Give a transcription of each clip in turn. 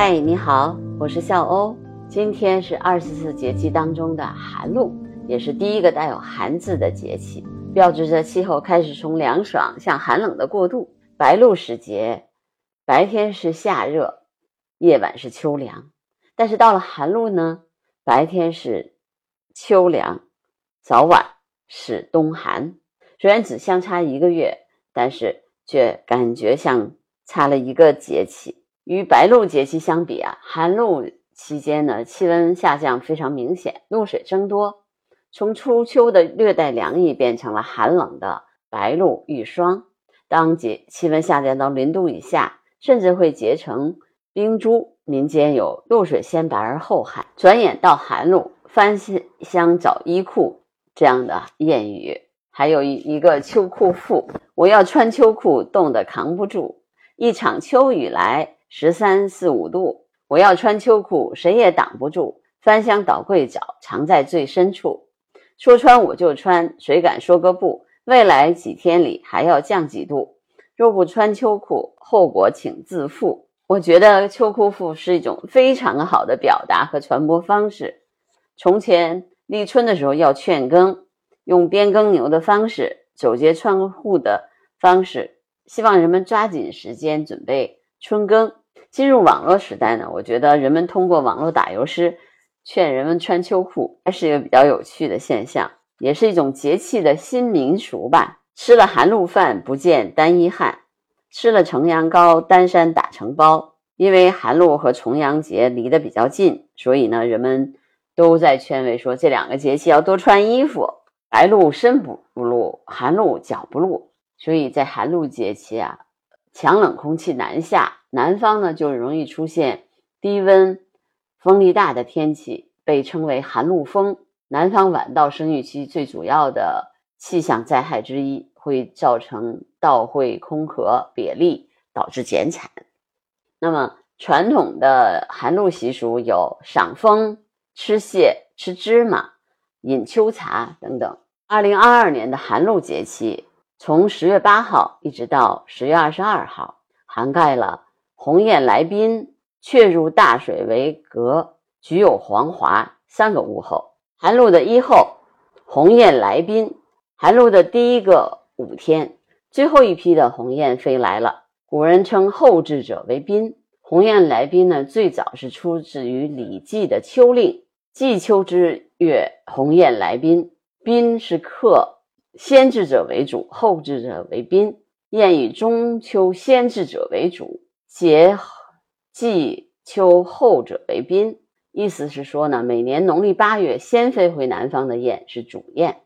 嗨，你好，我是笑欧。今天是二十四节气当中的寒露，也是第一个带有“寒”字的节气，标志着气候开始从凉爽向寒冷的过渡。白露时节，白天是夏热，夜晚是秋凉。但是到了寒露呢，白天是秋凉，早晚是冬寒。虽然只相差一个月，但是却感觉像差了一个节气。与白露节气相比啊，寒露期间呢，气温下降非常明显，露水增多，从初秋的略带凉意变成了寒冷的白露遇霜。当节气温下降到零度以下，甚至会结成冰珠。民间有“露水先白而后寒”，转眼到寒露，翻箱找衣裤这样的谚语。还有一一个秋裤赋，我要穿秋裤，冻得扛不住，一场秋雨来。十三四五度，我要穿秋裤，谁也挡不住。翻箱倒柜找，藏在最深处。说穿我就穿，谁敢说个不？未来几天里还要降几度。若不穿秋裤，后果请自负。我觉得秋裤赋是一种非常好的表达和传播方式。从前立春的时候要劝耕，用边耕牛的方式，走街串户的方式，希望人们抓紧时间准备春耕。进入网络时代呢，我觉得人们通过网络打油诗劝人们穿秋裤，还是一个比较有趣的现象，也是一种节气的新民俗吧。吃了寒露饭，不见单衣汗；吃了重阳糕，单衫打成包。因为寒露和重阳节离得比较近，所以呢，人们都在劝慰说这两个节气要多穿衣服。白露身不露，寒露脚不露，所以在寒露节气啊。强冷空气南下，南方呢就容易出现低温、风力大的天气，被称为寒露风。南方晚稻生育期最主要的气象灾害之一，会造成稻穗空壳瘪粒，导致减产。那么传统的寒露习俗有赏枫、吃蟹、吃芝麻、饮秋茶等等。二零二二年的寒露节气。从十月八号一直到十月二十二号，涵盖了鸿雁来宾、雀入大水为阁、菊有黄华三个物候。寒露的一候，鸿雁来宾。寒露的第一个五天，最后一批的鸿雁飞来了。古人称后至者为宾。鸿雁来宾呢，最早是出自于《礼记》的《秋令》，季秋之月，鸿雁来宾。宾是客。先至者为主，后至者为宾。宴以中秋先至者为主，节季秋后者为宾。意思是说呢，每年农历八月先飞回南方的雁是主雁，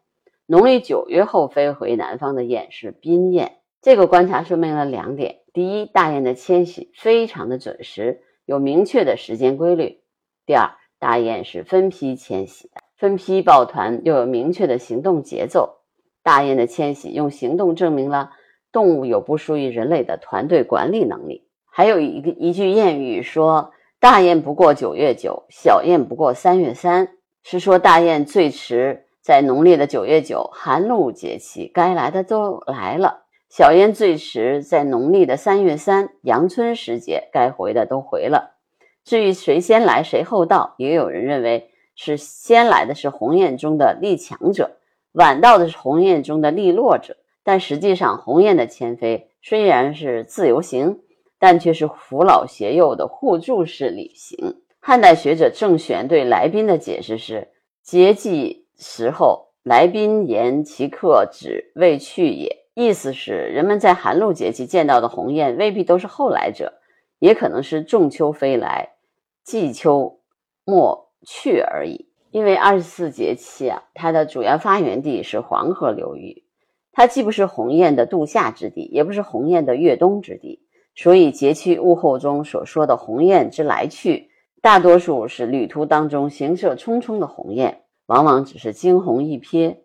农历九月后飞回南方的雁是宾雁。这个观察说明了两点：第一，大雁的迁徙非常的准时，有明确的时间规律；第二，大雁是分批迁徙的，分批抱团又有明确的行动节奏。大雁的迁徙用行动证明了动物有不输于人类的团队管理能力。还有一个一句谚语说：“大雁不过九月九，小雁不过三月三。”是说大雁最迟在农历的九月九寒露节气该来的都来了，小雁最迟在农历的三月三阳春时节该回的都回了。至于谁先来谁后到，也有人认为是先来的是鸿雁中的力强者。晚到的是鸿雁中的利落者，但实际上鸿雁的迁飞虽然是自由行，但却是扶老携幼的互助式旅行。汉代学者郑玄对来宾的解释是：节季时候，来宾言其客止未去也。意思是人们在寒露节气见到的鸿雁未必都是后来者，也可能是仲秋飞来，季秋末去而已。因为二十四节气啊，它的主要发源地是黄河流域，它既不是鸿雁的度夏之地，也不是鸿雁的越冬之地，所以节气物候中所说的鸿雁之来去，大多数是旅途当中行色匆匆的鸿雁，往往只是惊鸿一瞥，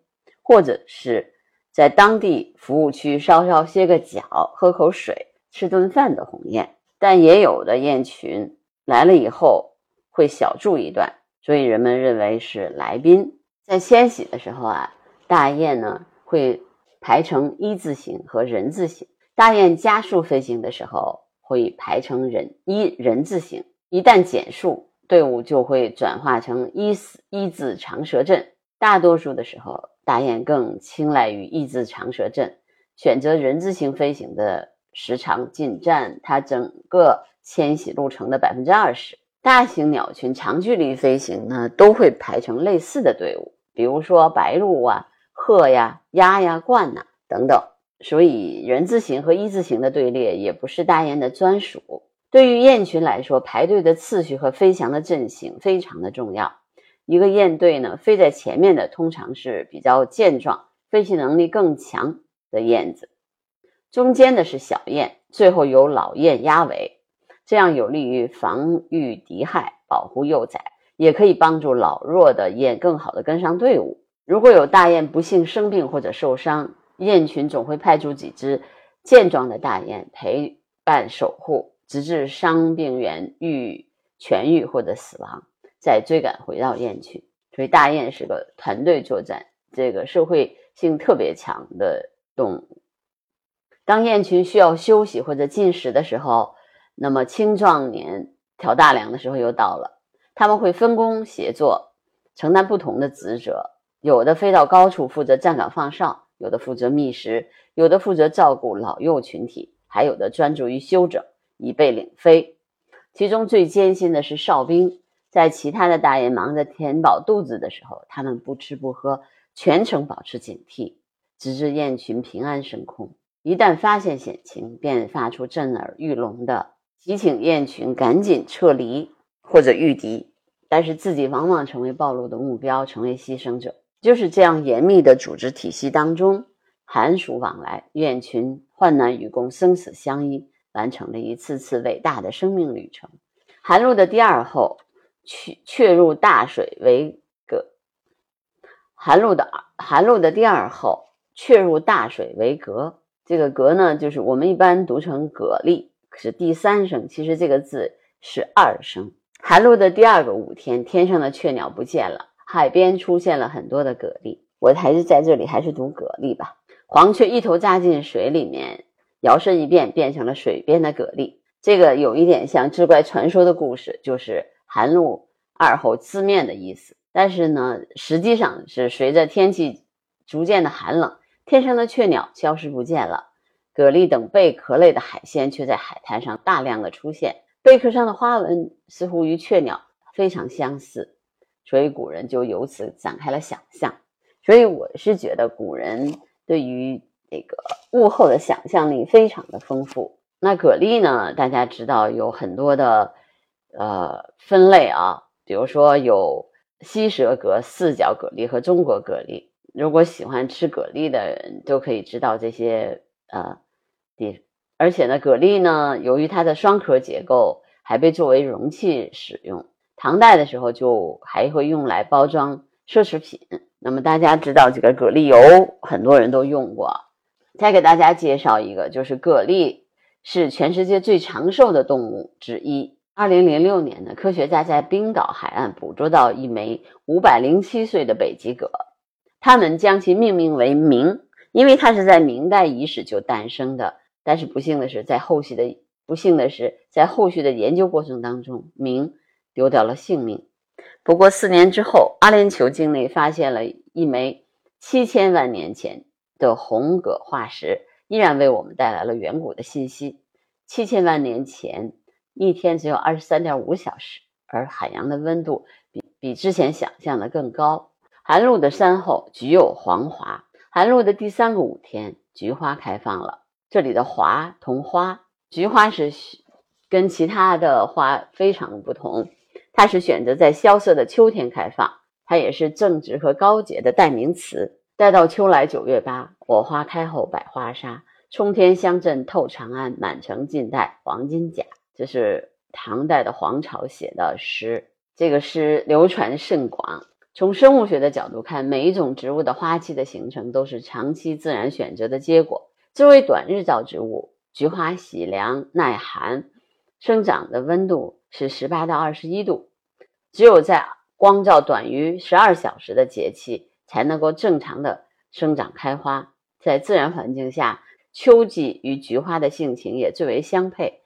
或者是在当地服务区稍稍歇个脚、喝口水、吃顿饭的鸿雁。但也有的雁群来了以后会小住一段。所以人们认为是来宾在迁徙的时候啊，大雁呢会排成一字形和人字形。大雁加速飞行的时候会排成人一人字形。一旦减速，队伍就会转化成一四一字长蛇阵。大多数的时候，大雁更青睐于一字长蛇阵，选择人字形飞行的时长仅占它整个迁徙路程的百分之二十。大型鸟群长距离飞行呢，都会排成类似的队伍，比如说白鹭啊、鹤呀、鸭呀、鹳呐等等。所以，人字形和一字形的队列也不是大雁的专属。对于雁群来说，排队的次序和飞翔的阵型非常的重要。一个雁队呢，飞在前面的通常是比较健壮、飞行能力更强的燕子，中间的是小雁，最后由老雁压尾，这样有利于防御敌害、保护幼崽，也可以帮助老弱的雁更好的跟上队伍。如果有大雁不幸生病或者受伤，雁群总会派出几只健壮的大雁陪伴守护，直至伤病员愈痊愈或者死亡。再追赶回到雁群，所以大雁是个团队作战、这个社会性特别强的动物。当雁群需要休息或者进食的时候，那么青壮年挑大梁的时候又到了。他们会分工协作，承担不同的职责，有的飞到高处负责站岗放哨，有的负责觅食，有的负责照顾老幼群体，还有的专注于休整，以备领飞。其中最艰辛的是哨兵。在其他的大雁忙着填饱肚子的时候，他们不吃不喝，全程保持警惕，直至雁群平安升空。一旦发现险情，便发出震耳欲聋的提请雁群赶紧撤离或者御敌，但是自己往往成为暴露的目标，成为牺牲者。就是这样严密的组织体系当中，寒暑往来，雁群患难与共，生死相依，完成了一次次伟大的生命旅程。寒露的第二后。却却入大水为蛤，寒露的寒露的第二后，却入大水为蛤。这个蛤呢，就是我们一般读成蛤蜊，可是第三声，其实这个字是二声。寒露的第二个五天，天上的雀鸟不见了，海边出现了很多的蛤蜊。我还是在这里还是读蛤蜊吧。黄雀一头扎进水里面，摇身一变变成了水边的蛤蜊。这个有一点像志怪传说的故事，就是。寒露二候字面的意思，但是呢，实际上是随着天气逐渐的寒冷，天上的雀鸟消失不见了，蛤蜊等贝壳类的海鲜却在海滩上大量的出现，贝壳上的花纹似乎与雀鸟非常相似，所以古人就由此展开了想象。所以我是觉得古人对于这个物候的想象力非常的丰富。那蛤蜊呢，大家知道有很多的。呃，分类啊，比如说有西蛇蛤、四角蛤蜊和中国蛤蜊。如果喜欢吃蛤蜊的人，都可以知道这些呃地。而且呢，蛤蜊呢，由于它的双壳结构，还被作为容器使用。唐代的时候，就还会用来包装奢侈品。那么大家知道这个蛤蜊油，很多人都用过。再给大家介绍一个，就是蛤蜊是全世界最长寿的动物之一。二零零六年呢，科学家在冰岛海岸捕捉到一枚五百零七岁的北极蛤，他们将其命名为“明”，因为它是在明代伊始就诞生的。但是不幸的是，在后续的不幸的是，在后续的研究过程当中，明丢掉了性命。不过四年之后，阿联酋境内发现了一枚七千万年前的红蛤化石，依然为我们带来了远古的信息。七千万年前。一天只有二十三点五小时，而海洋的温度比比之前想象的更高。寒露的山后，菊有黄华。寒露的第三个五天，菊花开放了。这里的“华”同“花”，菊花是跟其他的花非常的不同，它是选择在萧瑟的秋天开放，它也是正直和高洁的代名词。待到秋来九月八，我花开后百花杀，冲天香阵透长安，满城尽带黄金甲。这是唐代的黄巢写的诗，这个诗流传甚广。从生物学的角度看，每一种植物的花期的形成都是长期自然选择的结果。作为短日照植物，菊花喜凉耐寒，生长的温度是十八到二十一度。只有在光照短于十二小时的节气，才能够正常的生长开花。在自然环境下，秋季与菊花的性情也最为相配。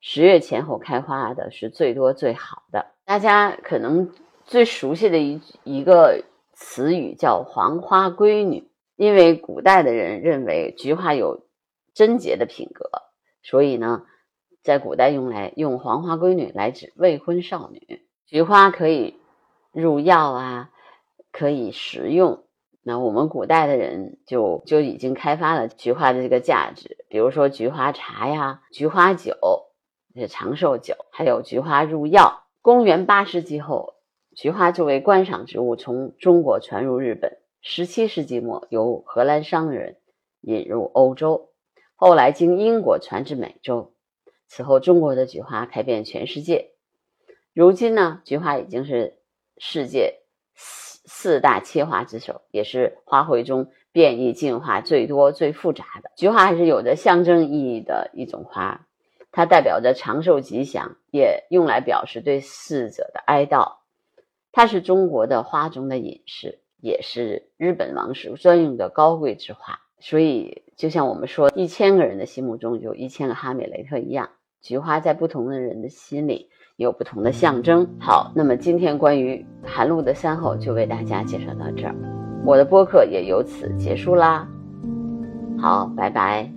十月前后开花的是最多最好的。大家可能最熟悉的一一个词语叫“黄花闺女”，因为古代的人认为菊花有贞洁的品格，所以呢，在古代用来用“黄花闺女”来指未婚少女。菊花可以入药啊，可以食用。那我们古代的人就就已经开发了菊花的这个价值，比如说菊花茶呀、菊花酒，这长寿酒，还有菊花入药。公元八世纪后，菊花作为观赏植物从中国传入日本。十七世纪末，由荷兰商人引入欧洲，后来经英国传至美洲。此后，中国的菊花开遍全世界。如今呢，菊花已经是世界。四四大切花之首，也是花卉中变异进化最多、最复杂的。菊花还是有着象征意义的一种花，它代表着长寿吉祥，也用来表示对逝者的哀悼。它是中国的花中的隐士，也是日本王室专用的高贵之花。所以，就像我们说，一千个人的心目中有一千个哈姆雷特一样，菊花在不同的人的心里。有不同的象征。好，那么今天关于寒露的三候就为大家介绍到这儿，我的播客也由此结束啦。好，拜拜。